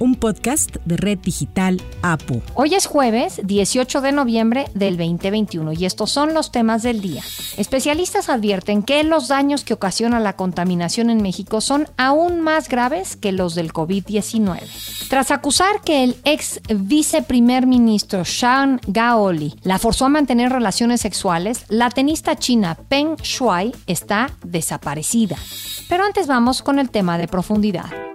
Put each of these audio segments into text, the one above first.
un podcast de Red Digital APU. Hoy es jueves 18 de noviembre del 2021 y estos son los temas del día. Especialistas advierten que los daños que ocasiona la contaminación en México son aún más graves que los del COVID-19. Tras acusar que el ex viceprimer ministro Shang Gaoli la forzó a mantener relaciones sexuales, la tenista china Peng Shuai está desaparecida. Pero antes vamos con el tema de profundidad.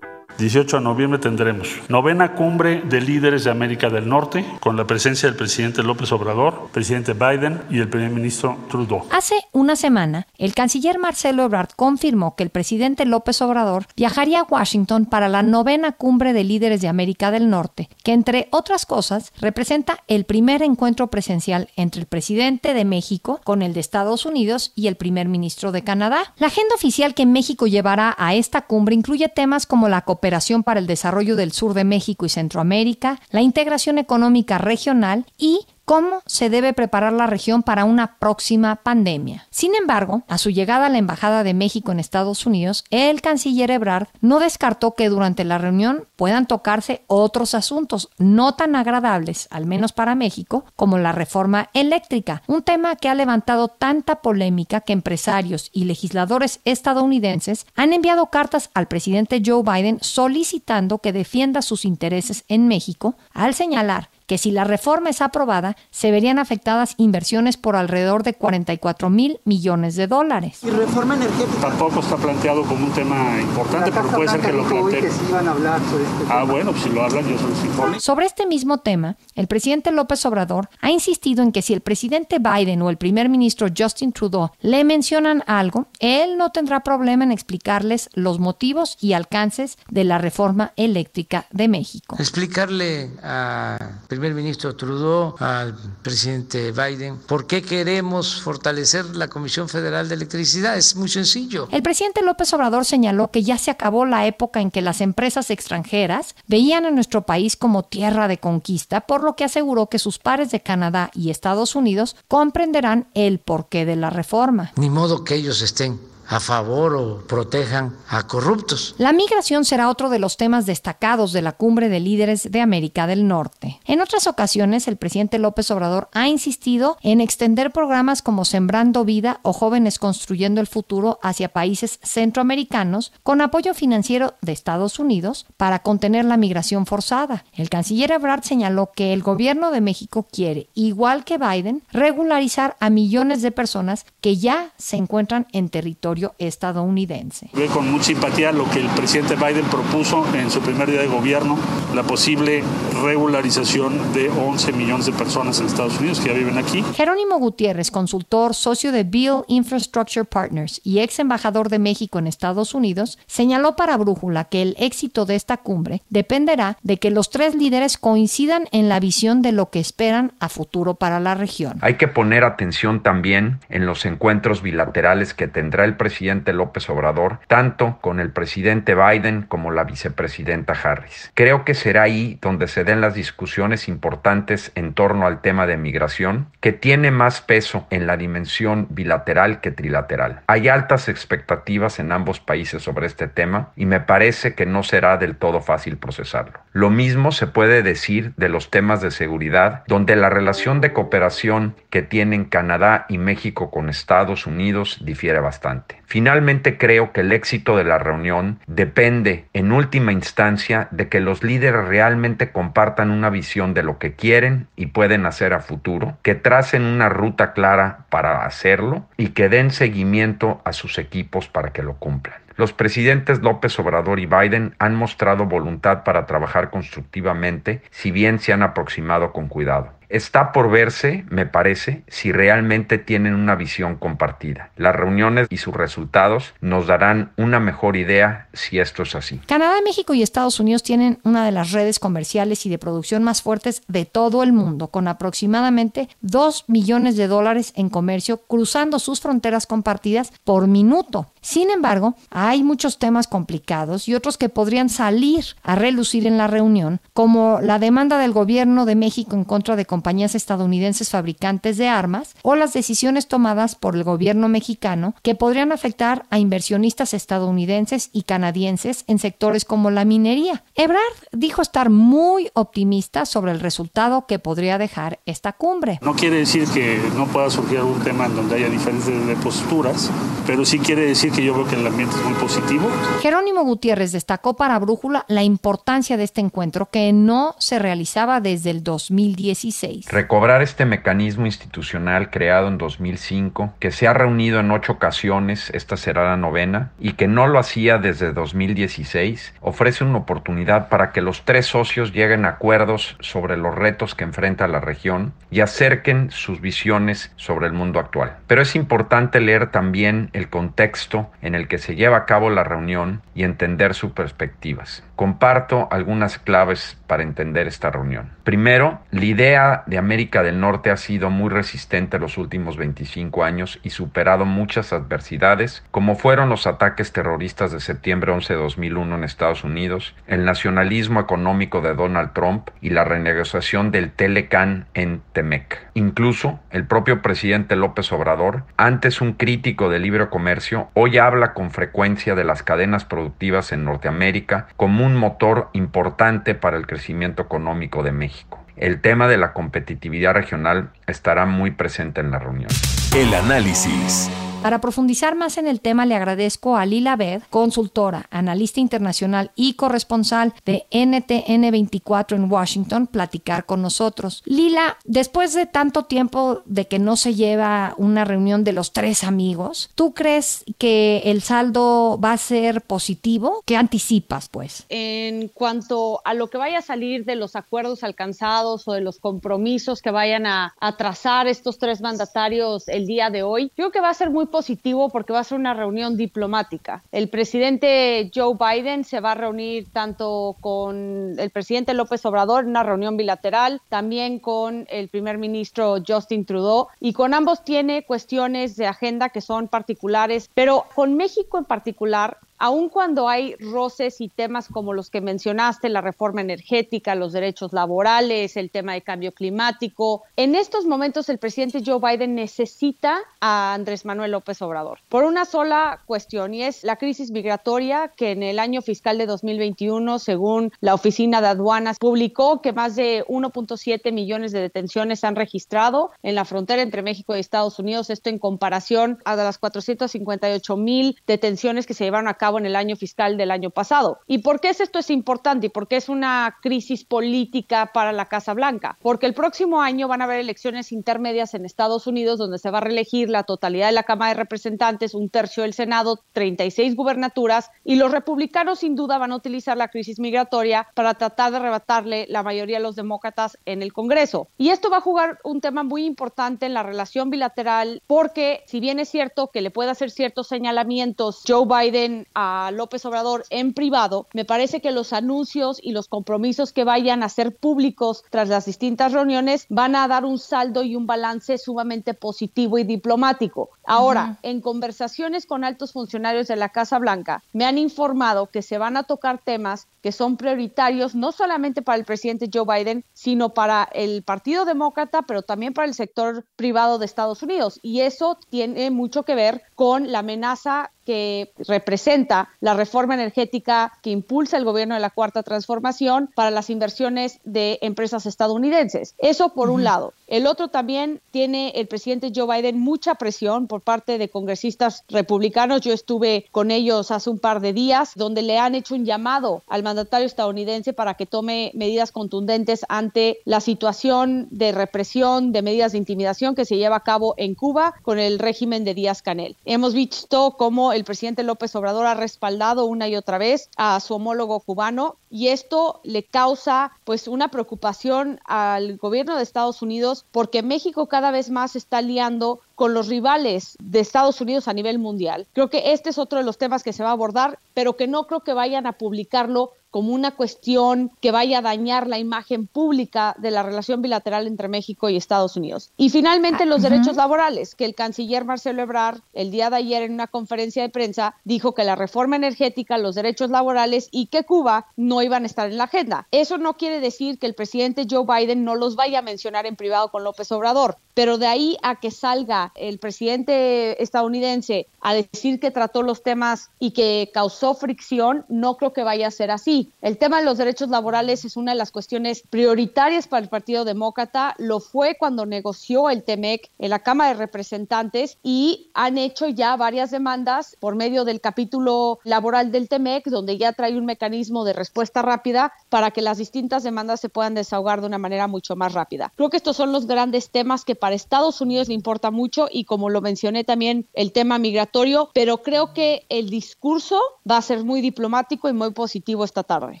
18 de noviembre tendremos novena cumbre de líderes de América del Norte con la presencia del presidente López Obrador, presidente Biden y el primer ministro Trudeau. Hace una semana, el canciller Marcelo Ebrard confirmó que el presidente López Obrador viajaría a Washington para la novena cumbre de líderes de América del Norte, que entre otras cosas representa el primer encuentro presencial entre el presidente de México con el de Estados Unidos y el primer ministro de Canadá. La agenda oficial que México llevará a esta cumbre incluye temas como la cooperación para el Desarrollo del Sur de México y Centroamérica, la integración económica regional y cómo se debe preparar la región para una próxima pandemia. Sin embargo, a su llegada a la Embajada de México en Estados Unidos, el canciller Ebrard no descartó que durante la reunión puedan tocarse otros asuntos no tan agradables, al menos para México, como la reforma eléctrica, un tema que ha levantado tanta polémica que empresarios y legisladores estadounidenses han enviado cartas al presidente Joe Biden solicitando que defienda sus intereses en México, al señalar que si la reforma es aprobada, se verían afectadas inversiones por alrededor de 44 mil millones de dólares. ¿Y reforma energética? Tampoco está planteado como un tema importante, pero puede ser que lo planteen. Que sí iban a hablar sobre este ah, bueno, pues si lo hablan, yo se los informo. Sobre este mismo tema, el presidente López Obrador ha insistido en que si el presidente Biden o el primer ministro Justin Trudeau le mencionan algo, él no tendrá problema en explicarles los motivos y alcances de la reforma eléctrica de México. Explicarle a primer ministro Trudeau, al presidente Biden, ¿por qué queremos fortalecer la Comisión Federal de Electricidad? Es muy sencillo. El presidente López Obrador señaló que ya se acabó la época en que las empresas extranjeras veían a nuestro país como tierra de conquista, por lo que aseguró que sus pares de Canadá y Estados Unidos comprenderán el porqué de la reforma. Ni modo que ellos estén a favor o protejan a corruptos. La migración será otro de los temas destacados de la cumbre de líderes de América del Norte. En otras ocasiones, el presidente López Obrador ha insistido en extender programas como Sembrando Vida o Jóvenes Construyendo el Futuro hacia países centroamericanos con apoyo financiero de Estados Unidos para contener la migración forzada. El canciller Ebrard señaló que el gobierno de México quiere, igual que Biden, regularizar a millones de personas que ya se encuentran en territorio estadounidense. Ve con mucha simpatía lo que el presidente Biden propuso en su primer día de gobierno, la posible regularización de 11 millones de personas en Estados Unidos que ya viven aquí. Jerónimo Gutiérrez, consultor, socio de Bill Infrastructure Partners y ex embajador de México en Estados Unidos, señaló para Brújula que el éxito de esta cumbre dependerá de que los tres líderes coincidan en la visión de lo que esperan a futuro para la región. Hay que poner atención también en los encuentros bilaterales que tendrá el presidente presidente López Obrador, tanto con el presidente Biden como la vicepresidenta Harris. Creo que será ahí donde se den las discusiones importantes en torno al tema de migración, que tiene más peso en la dimensión bilateral que trilateral. Hay altas expectativas en ambos países sobre este tema y me parece que no será del todo fácil procesarlo. Lo mismo se puede decir de los temas de seguridad, donde la relación de cooperación que tienen Canadá y México con Estados Unidos difiere bastante. Finalmente creo que el éxito de la reunión depende en última instancia de que los líderes realmente compartan una visión de lo que quieren y pueden hacer a futuro, que tracen una ruta clara para hacerlo y que den seguimiento a sus equipos para que lo cumplan. Los presidentes López Obrador y Biden han mostrado voluntad para trabajar constructivamente, si bien se han aproximado con cuidado. Está por verse, me parece, si realmente tienen una visión compartida. Las reuniones y sus resultados nos darán una mejor idea si esto es así. Canadá, México y Estados Unidos tienen una de las redes comerciales y de producción más fuertes de todo el mundo, con aproximadamente 2 millones de dólares en comercio cruzando sus fronteras compartidas por minuto. Sin embargo, hay muchos temas complicados y otros que podrían salir a relucir en la reunión, como la demanda del gobierno de México en contra de compañías estadounidenses fabricantes de armas o las decisiones tomadas por el gobierno mexicano que podrían afectar a inversionistas estadounidenses y canadienses en sectores como la minería. Ebrard dijo estar muy optimista sobre el resultado que podría dejar esta cumbre. No quiere decir que no pueda surgir algún tema en donde haya diferencias de posturas, pero sí quiere decir que yo veo que el ambiente es muy positivo. Jerónimo Gutiérrez destacó para Brújula la importancia de este encuentro que no se realizaba desde el 2016. Recobrar este mecanismo institucional creado en 2005, que se ha reunido en ocho ocasiones, esta será la novena, y que no lo hacía desde 2016, ofrece una oportunidad para que los tres socios lleguen a acuerdos sobre los retos que enfrenta la región y acerquen sus visiones sobre el mundo actual. Pero es importante leer también el contexto en el que se lleva a cabo la reunión y entender sus perspectivas. Comparto algunas claves para entender esta reunión. Primero, la idea de América del Norte ha sido muy resistente los últimos 25 años y superado muchas adversidades, como fueron los ataques terroristas de septiembre 11 de 2001 en Estados Unidos, el nacionalismo económico de Donald Trump y la renegociación del Telecan en Temec. Incluso el propio presidente López Obrador, antes un crítico del libre comercio, hoy habla con frecuencia de las cadenas productivas en Norteamérica como un motor importante para el crecimiento económico de México. El tema de la competitividad regional estará muy presente en la reunión. El análisis. Para profundizar más en el tema, le agradezco a Lila Bed, consultora, analista internacional y corresponsal de NTN24 en Washington, platicar con nosotros. Lila, después de tanto tiempo de que no se lleva una reunión de los tres amigos, ¿tú crees que el saldo va a ser positivo? ¿Qué anticipas, pues? En cuanto a lo que vaya a salir de los acuerdos alcanzados o de los compromisos que vayan a, a trazar estos tres mandatarios el día de hoy, yo creo que va a ser muy positivo porque va a ser una reunión diplomática. El presidente Joe Biden se va a reunir tanto con el presidente López Obrador en una reunión bilateral, también con el primer ministro Justin Trudeau y con ambos tiene cuestiones de agenda que son particulares, pero con México en particular aun cuando hay roces y temas como los que mencionaste, la reforma energética, los derechos laborales, el tema de cambio climático, en estos momentos el presidente Joe Biden necesita a Andrés Manuel López Obrador por una sola cuestión y es la crisis migratoria que en el año fiscal de 2021, según la Oficina de Aduanas, publicó que más de 1.7 millones de detenciones han registrado en la frontera entre México y Estados Unidos, esto en comparación a las 458 mil detenciones que se llevaron a cabo en el año fiscal del año pasado. ¿Y por qué es esto es importante y por qué es una crisis política para la Casa Blanca? Porque el próximo año van a haber elecciones intermedias en Estados Unidos donde se va a reelegir la totalidad de la Cámara de Representantes, un tercio del Senado, 36 gubernaturas y los republicanos sin duda van a utilizar la crisis migratoria para tratar de arrebatarle la mayoría de los demócratas en el Congreso. Y esto va a jugar un tema muy importante en la relación bilateral porque si bien es cierto que le puede hacer ciertos señalamientos Joe Biden a López Obrador en privado, me parece que los anuncios y los compromisos que vayan a ser públicos tras las distintas reuniones van a dar un saldo y un balance sumamente positivo y diplomático. Ahora, en conversaciones con altos funcionarios de la Casa Blanca, me han informado que se van a tocar temas que son prioritarios no solamente para el presidente Joe Biden, sino para el Partido Demócrata, pero también para el sector privado de Estados Unidos. Y eso tiene mucho que ver con la amenaza que representa la reforma energética que impulsa el gobierno de la Cuarta Transformación para las inversiones de empresas estadounidenses. Eso por un lado. El otro también tiene el presidente Joe Biden mucha presión por parte de congresistas republicanos. Yo estuve con ellos hace un par de días donde le han hecho un llamado al mandatario estadounidense para que tome medidas contundentes ante la situación de represión, de medidas de intimidación que se lleva a cabo en Cuba con el régimen de Díaz Canel. Hemos visto cómo el presidente López Obrador ha respaldado una y otra vez a su homólogo cubano y esto le causa pues una preocupación al gobierno de Estados Unidos porque México cada vez más está liando con los rivales de Estados Unidos a nivel mundial. Creo que este es otro de los temas que se va a abordar, pero que no creo que vayan a publicarlo como una cuestión que vaya a dañar la imagen pública de la relación bilateral entre México y Estados Unidos. Y finalmente los derechos laborales, que el canciller Marcelo Ebrard el día de ayer en una conferencia de prensa dijo que la reforma energética, los derechos laborales y que Cuba no iban a estar en la agenda. Eso no quiere decir que el presidente Joe Biden no los vaya a mencionar en privado con López Obrador, pero de ahí a que salga el presidente estadounidense a decir que trató los temas y que causó fricción, no creo que vaya a ser así. El tema de los derechos laborales es una de las cuestiones prioritarias para el Partido Demócrata. Lo fue cuando negoció el TEMEC en la Cámara de Representantes y han hecho ya varias demandas por medio del capítulo laboral del TEMEC, donde ya trae un mecanismo de respuesta rápida para que las distintas demandas se puedan desahogar de una manera mucho más rápida. Creo que estos son los grandes temas que para Estados Unidos le importa mucho y como lo mencioné también el tema migratorio, pero creo que el discurso va a ser muy diplomático y muy positivo esta tarde.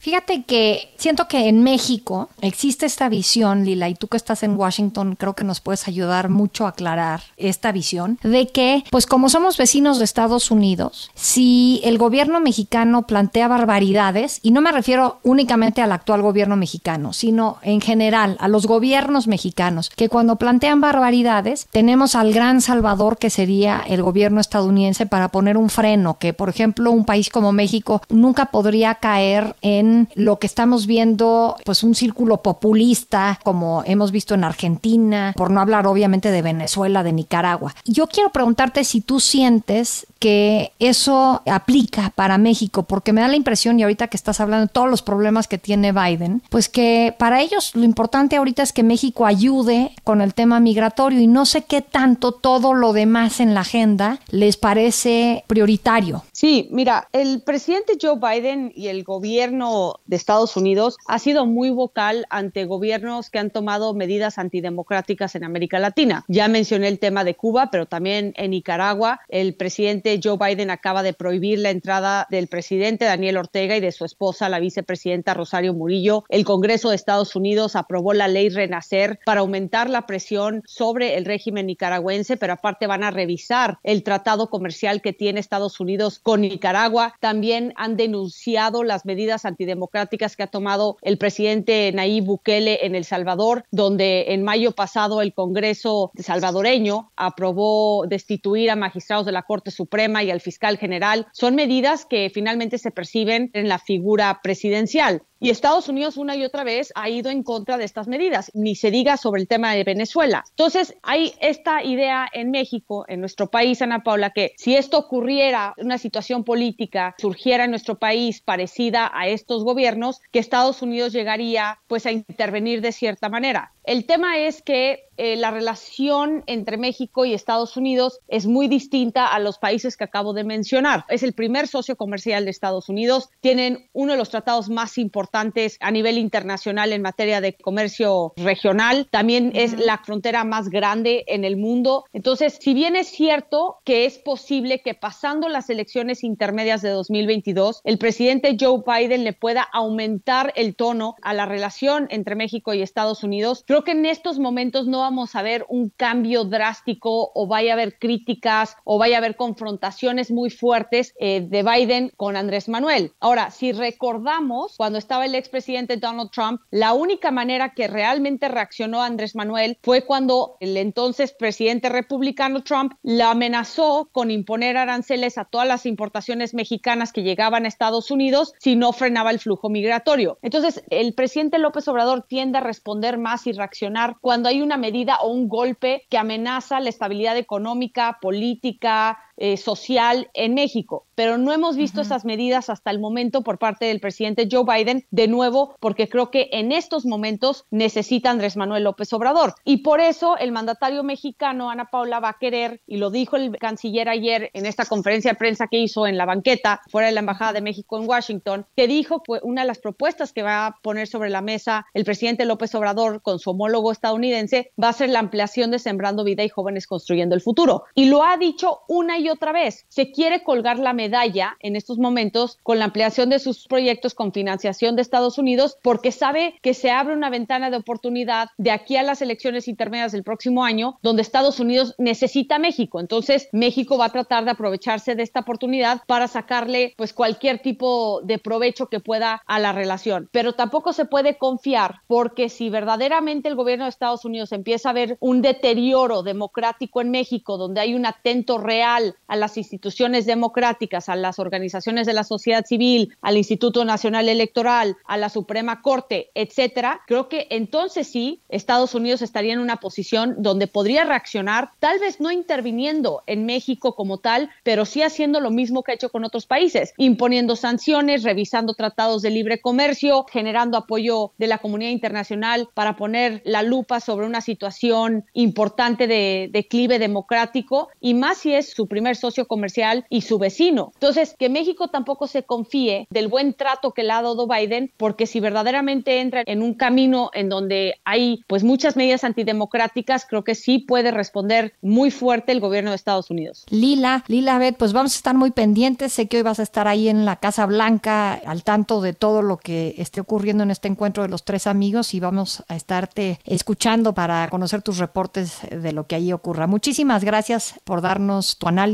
Fíjate que siento que en México existe esta visión, Lila, y tú que estás en Washington creo que nos puedes ayudar mucho a aclarar esta visión de que, pues como somos vecinos de Estados Unidos, si el gobierno mexicano plantea barbaridades, y no me refiero únicamente al actual gobierno mexicano, sino en general a los gobiernos mexicanos, que cuando plantean barbaridades, tenemos al gran salvador que sería el gobierno estadounidense para poner un freno, que por ejemplo un país como México nunca podría caer en lo que estamos viendo, pues un círculo populista, como hemos visto en Argentina, por no hablar obviamente de Venezuela, de Nicaragua. Yo quiero preguntarte si tú sientes que eso aplica para México, porque me da la impresión, y ahorita que estás hablando de todos los problemas que tiene Biden, pues que para ellos lo importante ahorita es que México ayude con el tema migratorio y no sé qué tanto todo lo demás en la agenda les parece prioritario. Sí, mira, el presidente Joe Biden y el gobierno de Estados Unidos ha sido muy vocal ante gobiernos que han tomado medidas antidemocráticas en América Latina. Ya mencioné el tema de Cuba, pero también en Nicaragua el presidente Joe Biden acaba de prohibir la entrada del presidente Daniel Ortega y de su esposa, la vicepresidenta Rosario Murillo. El Congreso de Estados Unidos aprobó la ley Renacer para aumentar la presión sobre el régimen nicaragüense, pero aparte van a revisar el tratado comercial que tiene Estados Unidos con Nicaragua. También han denunciado las medidas antidemocráticas que ha tomado el presidente Nayib Bukele en El Salvador, donde en mayo pasado el Congreso salvadoreño aprobó destituir a magistrados de la Corte Suprema y al fiscal general. Son medidas que finalmente se perciben en la figura presidencial. Y Estados Unidos una y otra vez ha ido en contra de estas medidas, ni se diga sobre el tema de Venezuela. Entonces, hay esta idea en México, en nuestro país, Ana Paula, que si esto ocurriera, una situación política surgiera en nuestro país parecida a estos gobiernos, que Estados Unidos llegaría pues a intervenir de cierta manera. El tema es que eh, la relación entre México y Estados Unidos es muy distinta a los países que acabo de mencionar. Es el primer socio comercial de Estados Unidos, tienen uno de los tratados más importantes a nivel internacional en materia de comercio regional, también es la frontera más grande en el mundo. Entonces, si bien es cierto que es posible que pasando las elecciones intermedias de 2022, el presidente Joe Biden le pueda aumentar el tono a la relación entre México y Estados Unidos, creo que en estos momentos no vamos a ver un cambio drástico o vaya a haber críticas o vaya a haber confrontaciones muy fuertes eh, de Biden con Andrés Manuel. Ahora, si recordamos, cuando estaba el expresidente Donald Trump, la única manera que realmente reaccionó Andrés Manuel fue cuando el entonces presidente republicano Trump la amenazó con imponer aranceles a todas las importaciones mexicanas que llegaban a Estados Unidos si no frenaba el flujo migratorio. Entonces, el presidente López Obrador tiende a responder más y reaccionar cuando hay una medida o un golpe que amenaza la estabilidad económica, política, eh, social en México. Pero no hemos visto esas medidas hasta el momento por parte del presidente Joe Biden, de nuevo, porque creo que en estos momentos necesita Andrés Manuel López Obrador. Y por eso el mandatario mexicano, Ana Paula, va a querer, y lo dijo el canciller ayer en esta conferencia de prensa que hizo en la banqueta, fuera de la Embajada de México en Washington, que dijo que una de las propuestas que va a poner sobre la mesa el presidente López Obrador con su homólogo estadounidense va a ser la ampliación de Sembrando Vida y Jóvenes Construyendo el Futuro. Y lo ha dicho una y y otra vez. Se quiere colgar la medalla en estos momentos con la ampliación de sus proyectos con financiación de Estados Unidos porque sabe que se abre una ventana de oportunidad de aquí a las elecciones intermedias del próximo año donde Estados Unidos necesita a México. Entonces, México va a tratar de aprovecharse de esta oportunidad para sacarle pues cualquier tipo de provecho que pueda a la relación. Pero tampoco se puede confiar porque si verdaderamente el gobierno de Estados Unidos empieza a ver un deterioro democrático en México, donde hay un atento real a las instituciones democráticas, a las organizaciones de la sociedad civil, al Instituto Nacional Electoral, a la Suprema Corte, etcétera, creo que entonces sí Estados Unidos estaría en una posición donde podría reaccionar, tal vez no interviniendo en México como tal, pero sí haciendo lo mismo que ha hecho con otros países, imponiendo sanciones, revisando tratados de libre comercio, generando apoyo de la comunidad internacional para poner la lupa sobre una situación importante de declive democrático y más si es su primer socio comercial y su vecino. Entonces, que México tampoco se confíe del buen trato que le ha dado Biden, porque si verdaderamente entra en un camino en donde hay pues muchas medidas antidemocráticas, creo que sí puede responder muy fuerte el gobierno de Estados Unidos. Lila, Lila Bet, pues vamos a estar muy pendientes. Sé que hoy vas a estar ahí en la Casa Blanca al tanto de todo lo que esté ocurriendo en este encuentro de los tres amigos y vamos a estarte escuchando para conocer tus reportes de lo que ahí ocurra. Muchísimas gracias por darnos tu análisis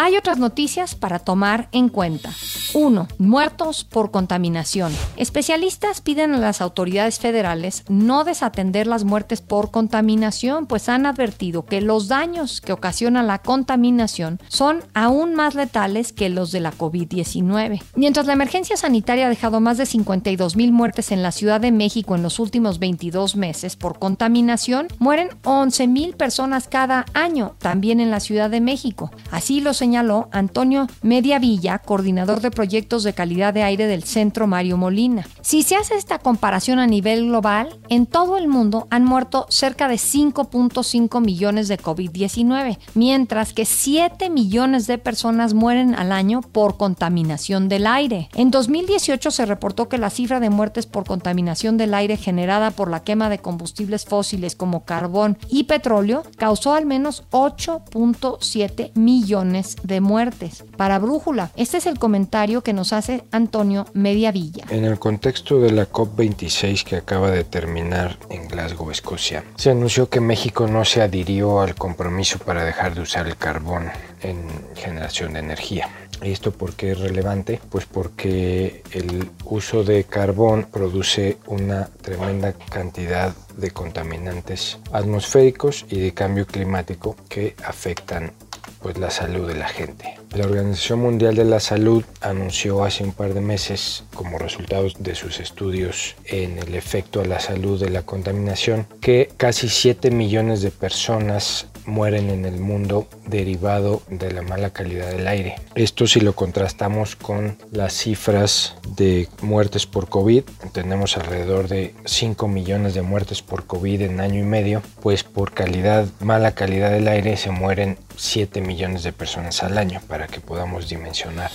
Hay otras noticias para tomar en cuenta. 1. Muertos por contaminación. Especialistas piden a las autoridades federales no desatender las muertes por contaminación, pues han advertido que los daños que ocasiona la contaminación son aún más letales que los de la COVID-19. Mientras la emergencia sanitaria ha dejado más de 52 mil muertes en la Ciudad de México en los últimos 22 meses por contaminación, mueren 11 mil personas cada año, también en la Ciudad de México. Así lo señaló Antonio Mediavilla, coordinador de proyectos de calidad de aire del Centro Mario Molina. Si se hace esta comparación a nivel global, en todo el mundo han muerto cerca de 5.5 millones de COVID-19, mientras que 7 millones de personas mueren al año por contaminación del aire. En 2018 se reportó que la cifra de muertes por contaminación del aire generada por la quema de combustibles fósiles como carbón y petróleo causó al menos 8.7 millones de muertes. Para Brújula, este es el comentario que nos hace Antonio Mediavilla. En el contexto de la COP26 que acaba de terminar en Glasgow, Escocia, se anunció que México no se adhirió al compromiso para dejar de usar el carbón en generación de energía. ¿Y esto por qué es relevante? Pues porque el uso de carbón produce una tremenda cantidad de contaminantes atmosféricos y de cambio climático que afectan pues la salud de la gente. La Organización Mundial de la Salud anunció hace un par de meses, como resultado de sus estudios en el efecto a la salud de la contaminación, que casi 7 millones de personas mueren en el mundo derivado de la mala calidad del aire. Esto si lo contrastamos con las cifras de muertes por COVID, tenemos alrededor de 5 millones de muertes por COVID en año y medio, pues por calidad, mala calidad del aire se mueren 7 millones de personas al año para que podamos dimensionar.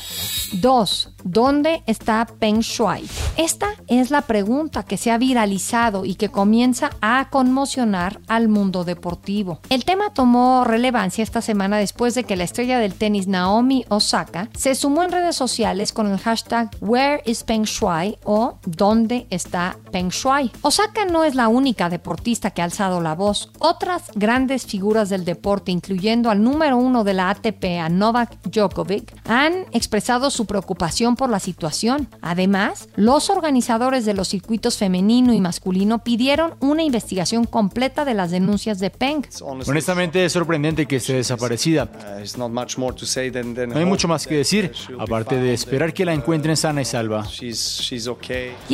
2. ¿Dónde está Peng Shuai? Esta es la pregunta que se ha viralizado y que comienza a conmocionar al mundo deportivo. El tema tomó relevancia esta semana después de que la estrella del tenis Naomi Osaka se sumó en redes sociales con el hashtag Where is Peng Shuai o ¿Dónde está Peng Shuai? Osaka no es la única deportista que ha alzado la voz. Otras grandes figuras del deporte, incluyendo al número uno de la ATP, a Novak Djokovic, han expresado su preocupación por la situación. Además, los organizadores de los circuitos femenino y masculino pidieron una investigación completa de las denuncias de Peng. Honestamente, Realmente es sorprendente que esté desaparecida. No hay mucho más que decir, aparte de esperar que la encuentren sana y salva. Y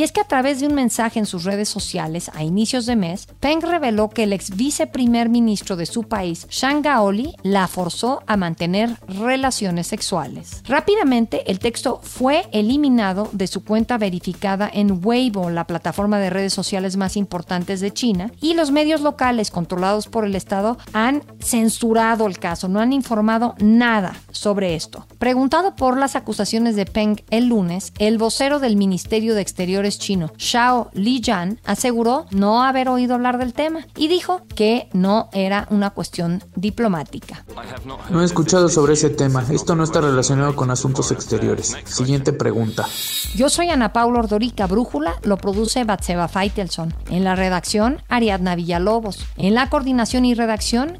es que a través de un mensaje en sus redes sociales a inicios de mes, Peng reveló que el ex viceprimer ministro de su país, Shang Gaoli, la forzó a mantener relaciones sexuales. Rápidamente, el texto fue eliminado de su cuenta verificada en Weibo, la plataforma de redes sociales más importantes de China, y los medios locales controlados por el Estado han censurado el caso, no han informado nada sobre esto. Preguntado por las acusaciones de Peng el lunes, el vocero del Ministerio de Exteriores chino, Xiao Lijian, aseguró no haber oído hablar del tema y dijo que no era una cuestión diplomática. No he escuchado sobre ese tema. Esto no está relacionado con asuntos exteriores. Siguiente pregunta. Yo soy Ana Paula Ordorica Brújula, lo produce Batseba Feitelson. En la redacción, Ariadna Villalobos. En la coordinación y redacción,